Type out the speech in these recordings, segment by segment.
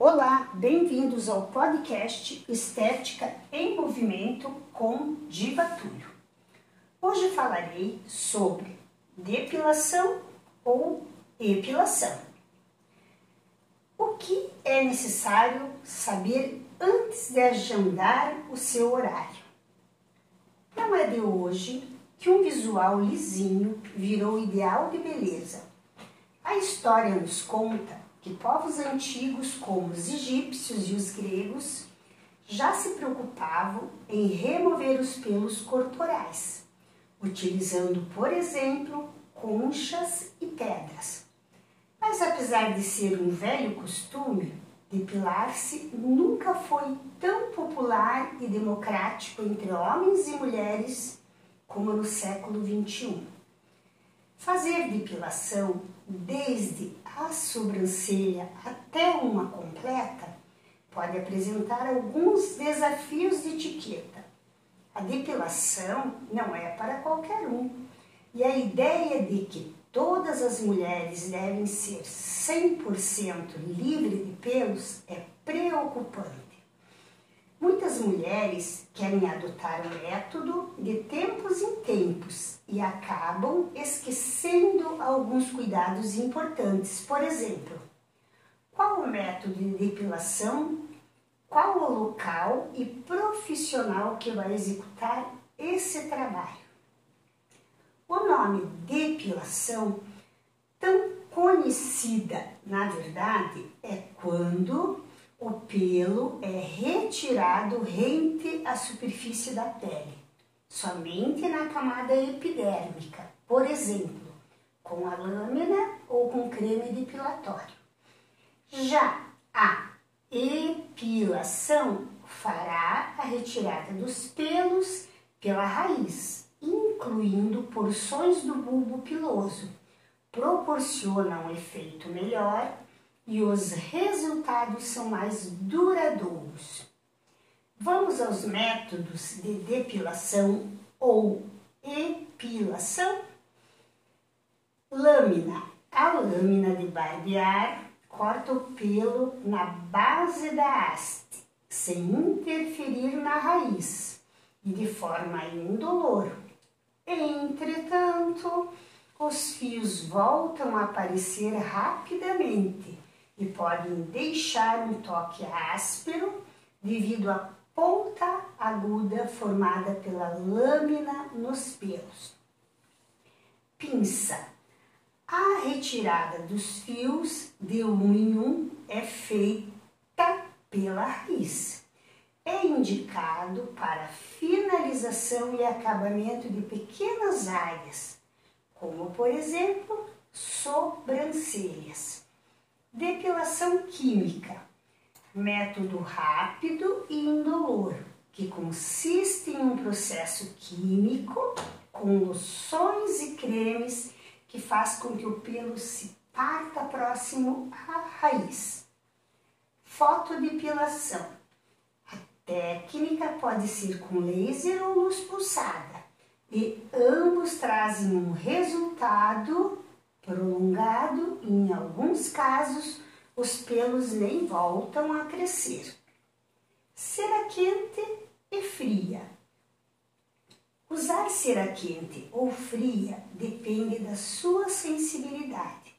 Olá, bem-vindos ao podcast Estética em Movimento com Diva Túlio. Hoje falarei sobre depilação ou epilação. O que é necessário saber antes de agendar o seu horário? Não é de hoje que um visual lisinho virou ideal de beleza. A história nos conta que povos antigos, como os egípcios e os gregos, já se preocupavam em remover os pelos corporais, utilizando, por exemplo, conchas e pedras. Mas apesar de ser um velho costume, depilar-se nunca foi tão popular e democrático entre homens e mulheres como no século XXI. Fazer depilação desde a sobrancelha até uma completa pode apresentar alguns desafios de etiqueta. A depilação não é para qualquer um e a ideia de que todas as mulheres devem ser 100% livre de pelos é preocupante. Muitas mulheres querem adotar o método de tempos em tempos e acabam esquecendo alguns cuidados importantes. Por exemplo, qual o método de depilação, qual o local e profissional que vai executar esse trabalho. O nome depilação, tão conhecida na verdade, é quando o pelo é retirado rente à superfície da pele, somente na camada epidérmica, por exemplo, com a lâmina ou com creme depilatório. Já a epilação fará a retirada dos pelos pela raiz, incluindo porções do bulbo piloso, proporciona um efeito melhor e os resultados são mais duradouros. Vamos aos métodos de depilação ou epilação? Lâmina. A lâmina de barbear corta o pelo na base da haste, sem interferir na raiz e de forma indolor. Entretanto, os fios voltam a aparecer rapidamente e podem deixar um toque áspero devido à ponta aguda formada pela lâmina nos pelos. Pinça. A retirada dos fios de um em um é feita pela raiz. É indicado para finalização e acabamento de pequenas áreas, como por exemplo sobrancelhas. Depilação química, método rápido e indolor, que consiste em um processo químico com loções e cremes que faz com que o pelo se parta próximo à raiz. Fotodepilação. A técnica pode ser com laser ou luz pulsada e ambos trazem um resultado prolongado em alguns casos, os pelos nem voltam a crescer. Cera quente e fria. Usar cera quente ou fria depende da sua sensibilidade,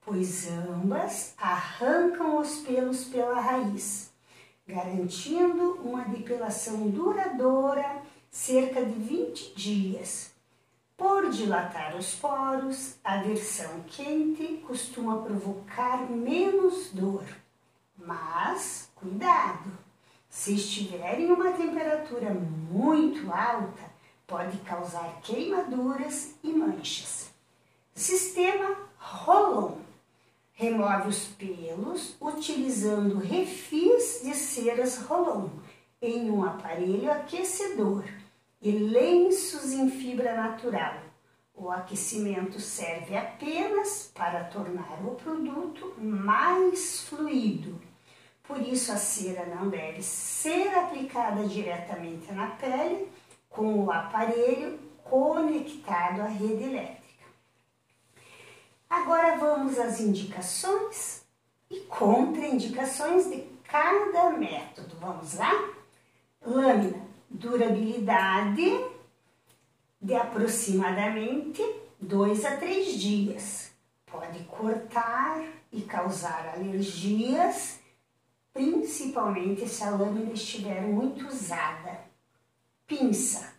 pois ambas arrancam os pelos pela raiz, garantindo uma depilação duradoura cerca de 20 dias por dilatar os poros, a versão quente costuma provocar menos dor. Mas cuidado! Se estiver em uma temperatura muito alta, pode causar queimaduras e manchas. Sistema Rolon remove os pelos utilizando refis de ceras Rolon em um aparelho aquecedor e lenços em fibra natural. O aquecimento serve apenas para tornar o produto mais fluido. Por isso, a cera não deve ser aplicada diretamente na pele com o aparelho conectado à rede elétrica. Agora vamos às indicações. e contraindicações de cada método. Vamos lá? Lâmina, durabilidade de aproximadamente 2 a 3 dias. Pode cortar e causar alergias, principalmente se a lâmina estiver muito usada. Pinça.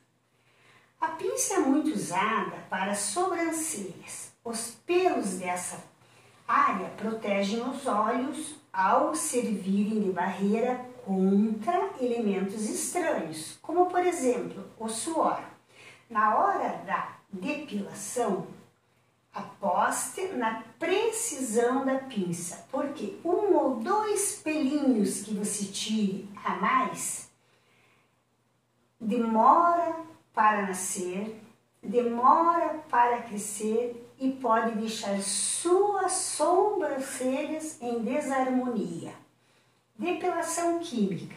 A pinça é muito usada para sobrancelhas. Os pelos dessa área protegem os olhos ao servirem de barreira contra elementos estranhos, como por exemplo o suor. Na hora da depilação, aposte na precisão da pinça, porque um ou dois pelinhos que você tire a mais demora para nascer, demora para crescer e pode deixar suas sobrancelhas em desarmonia. Depilação química.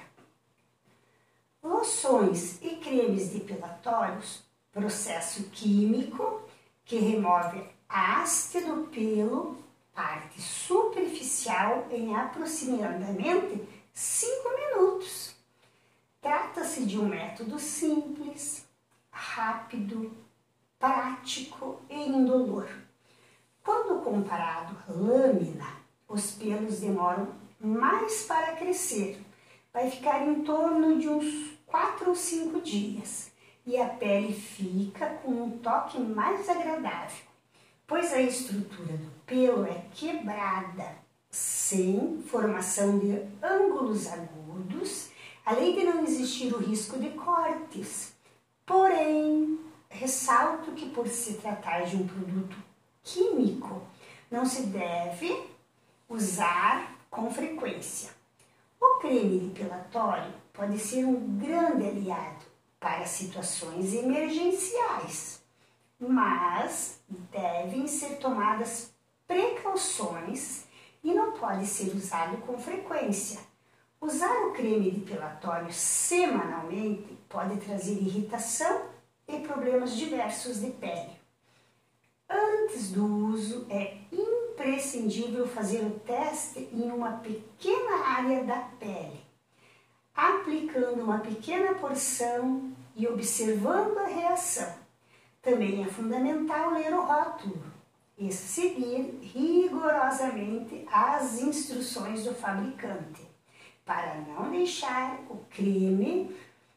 Loções e cremes depilatórios, processo químico que remove haste do pelo, parte superficial, em aproximadamente 5 minutos. Trata-se de um método simples, rápido, prático e indolor. Quando comparado à lâmina, os pelos demoram mais para crescer. Vai ficar em torno de uns 4 ou 5 dias e a pele fica com um toque mais agradável, pois a estrutura do pelo é quebrada, sem formação de ângulos agudos, além de não existir o risco de cortes. Porém, ressalto que por se tratar de um produto químico, não se deve usar com frequência. O creme depilatório pode ser um grande aliado para situações emergenciais, mas devem ser tomadas precauções e não pode ser usado com frequência. Usar o creme depilatório semanalmente pode trazer irritação e problemas diversos de pele. Antes do uso, é imprescindível fazer o teste em uma pequena área da pele, aplicando uma pequena porção e observando a reação. Também é fundamental ler o rótulo e seguir rigorosamente as instruções do fabricante, para não deixar o creme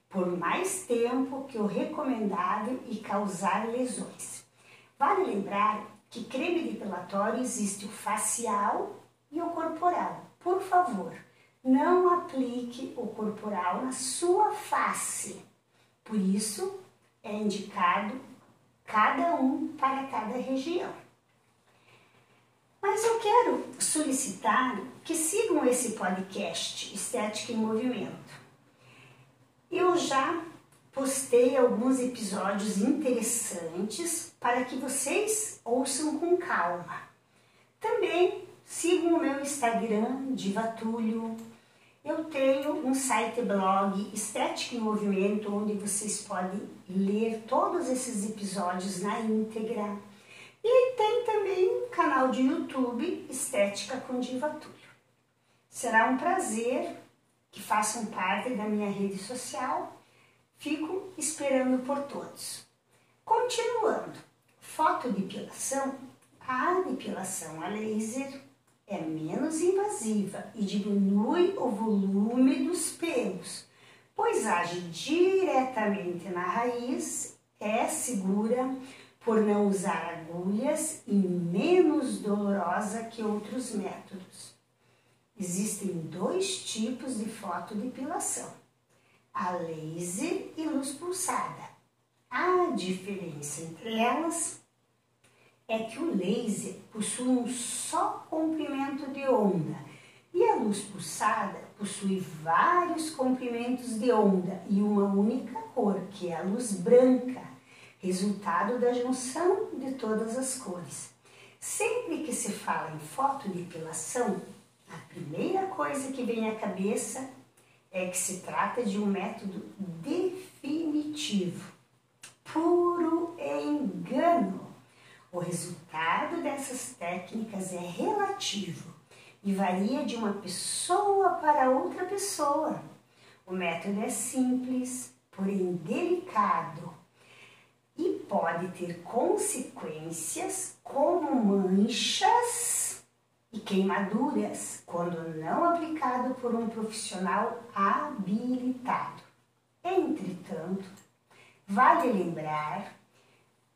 por mais tempo que o recomendável e causar lesões. Vale lembrar que creme depilatório existe o facial e o corporal. Por favor, não aplique o corporal na sua face. Por isso, é indicado cada um para cada região. Mas eu quero solicitar que sigam esse podcast Estética em Movimento. Eu já postei alguns episódios interessantes para que vocês ouçam com calma. Também sigam o meu Instagram, Divatulho. Eu tenho um site blog Estética em Movimento, onde vocês podem ler todos esses episódios na íntegra. E tem também um canal de YouTube Estética com Divatulho. Será um prazer que façam parte da minha rede social. Fico esperando por todos. Continuando, fotodepilação. A depilação a laser é menos invasiva e diminui o volume dos pelos, pois age diretamente na raiz, é segura por não usar agulhas e menos dolorosa que outros métodos. Existem dois tipos de fotodepilação, a laser e luz pulsada. A diferença entre elas é que o laser possui um só comprimento de onda e a luz pulsada possui vários comprimentos de onda e uma única cor, que é a luz branca, resultado da junção de todas as cores. Sempre que se fala em fotodepilação, a primeira coisa que vem à cabeça é que se trata de um método definitivo, puro engano. O resultado dessas técnicas é relativo e varia de uma pessoa para outra pessoa. O método é simples, porém delicado e pode ter consequências como manchas e queimaduras quando não aplicado por um profissional habilitado. Entretanto, vale lembrar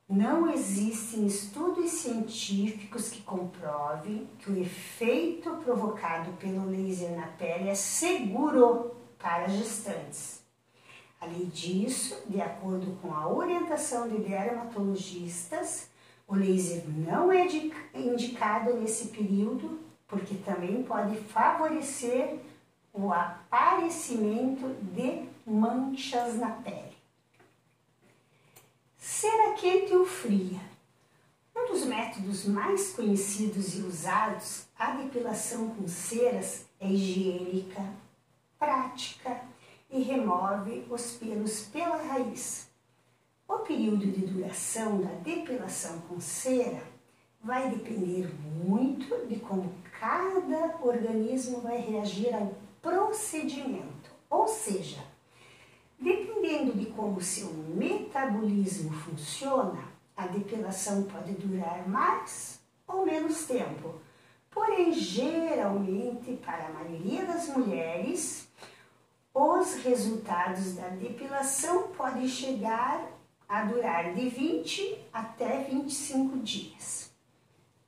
não existem estudos científicos que comprovem que o efeito provocado pelo laser na pele é seguro para gestantes. Além disso, de acordo com a orientação de dermatologistas, o laser não é indicado nesse período porque também pode favorecer o aparecimento de manchas na pele. Cera quente ou fria. Um dos métodos mais conhecidos e usados, a depilação com ceras, é higiênica, prática e remove os pelos pela raiz. O período de duração da depilação com cera vai depender muito de como cada organismo vai reagir ao procedimento, ou seja, dependendo de como seu metabolismo funciona, a depilação pode durar mais ou menos tempo. Porém, geralmente, para a maioria das mulheres, os resultados da depilação podem chegar a durar de 20 até 25 dias.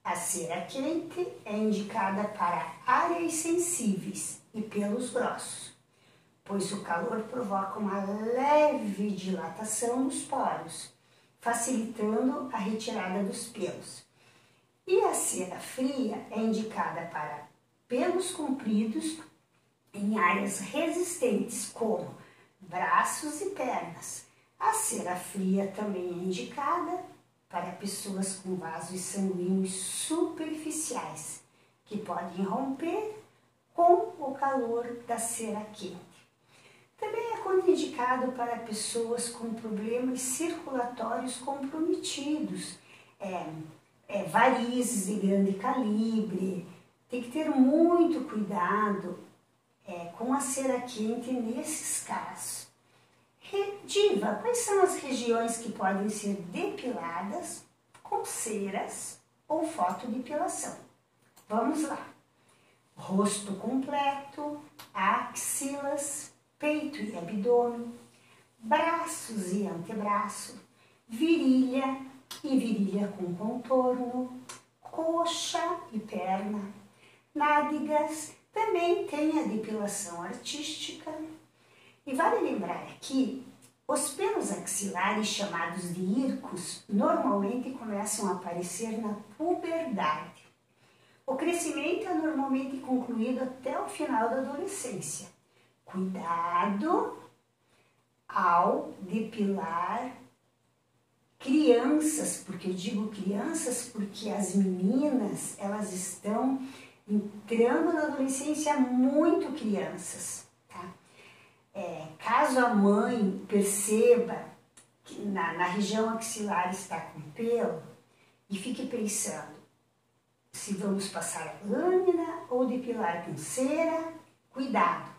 A cera quente é indicada para áreas sensíveis e pelos grossos, pois o calor provoca uma leve dilatação nos poros, facilitando a retirada dos pelos. E a cera fria é indicada para pelos compridos em áreas resistentes como braços e pernas. A cera fria também é indicada para pessoas com vasos sanguíneos superficiais, que podem romper com o calor da cera quente. Também é contraindicado para pessoas com problemas circulatórios comprometidos, é, é, varizes de grande calibre. Tem que ter muito cuidado é, com a cera quente nesses casos. Diva, quais são as regiões que podem ser depiladas com ceras ou fotodepilação? Vamos lá. Rosto completo, axilas, peito e abdômen, braços e antebraço, virilha e virilha com contorno, coxa e perna, nádegas também tem a depilação artística. E vale lembrar aqui, os pelos axilares chamados de ircos normalmente começam a aparecer na puberdade. O crescimento é normalmente concluído até o final da adolescência. Cuidado ao depilar crianças, porque eu digo crianças porque as meninas, elas estão entrando na adolescência muito crianças. Caso a mãe perceba que na, na região axilar está com pelo e fique pensando se vamos passar lâmina ou depilar com cera, cuidado,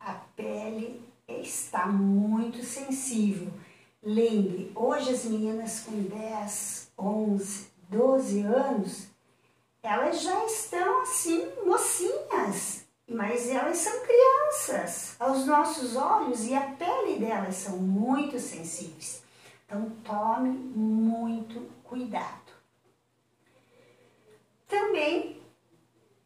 a pele está muito sensível. Lembre, hoje as meninas com 10, 11, 12 anos elas já estão assim, mocinhas, mas elas são crianças aos nossos olhos e a pele delas são muito sensíveis. Então tome muito cuidado. Também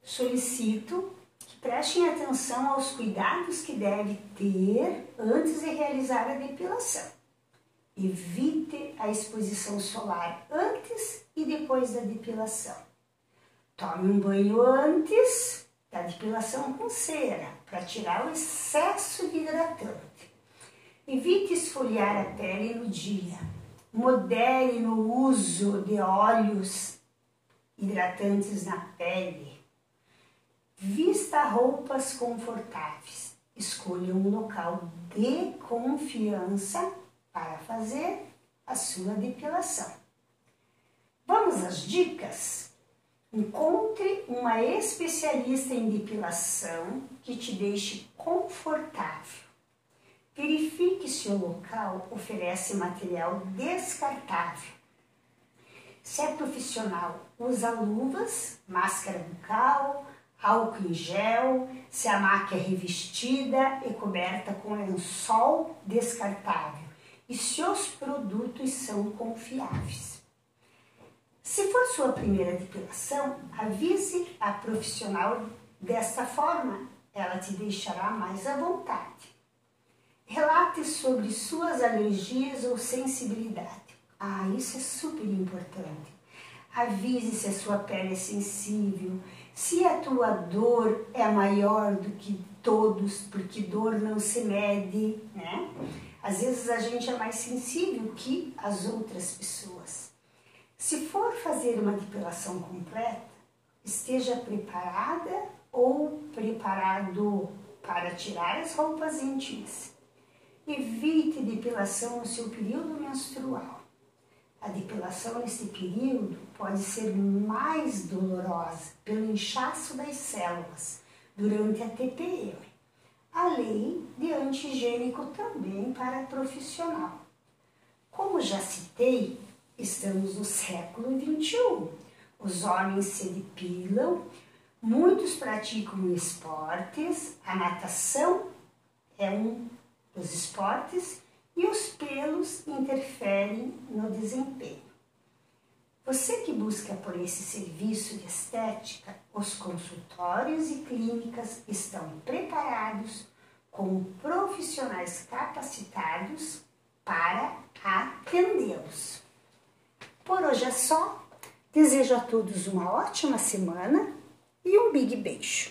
solicito que prestem atenção aos cuidados que deve ter antes de realizar a depilação. Evite a exposição solar antes e depois da depilação. Tome um banho antes da depilação com cera, para tirar o excesso de hidratante. Evite esfoliar a pele no dia. Modere no uso de óleos hidratantes na pele. Vista roupas confortáveis. Escolha um local de confiança para fazer a sua depilação. Vamos às dicas? Encontre uma especialista em depilação que te deixe confortável. Verifique se o local oferece material descartável. Se é profissional, usa luvas, máscara bucal, álcool em gel, se a máquina é revestida e coberta com lençol descartável e se os produtos são confiáveis. Se for sua primeira depilação, avise a profissional desta forma, ela te deixará mais à vontade. Relate sobre suas alergias ou sensibilidade. Ah, isso é super importante. Avise se a sua pele é sensível, se a tua dor é maior do que todos, porque dor não se mede, né? Às vezes a gente é mais sensível que as outras pessoas. Se for fazer uma depilação completa, esteja preparada ou preparado para tirar as roupas íntimas. Evite depilação no seu período menstrual. A depilação nesse período pode ser mais dolorosa pelo inchaço das células durante a TPM, além de antigênico também para profissional. Como já citei, estamos no século XXI. Os homens se depilam, muitos praticam esportes, a natação é um dos esportes e os pelos interferem no desempenho. Você que busca por esse serviço de estética, os consultórios e clínicas estão preparados com profissionais capacitados para atendê-los. Por hoje é só. Desejo a todos uma ótima semana e um big beijo.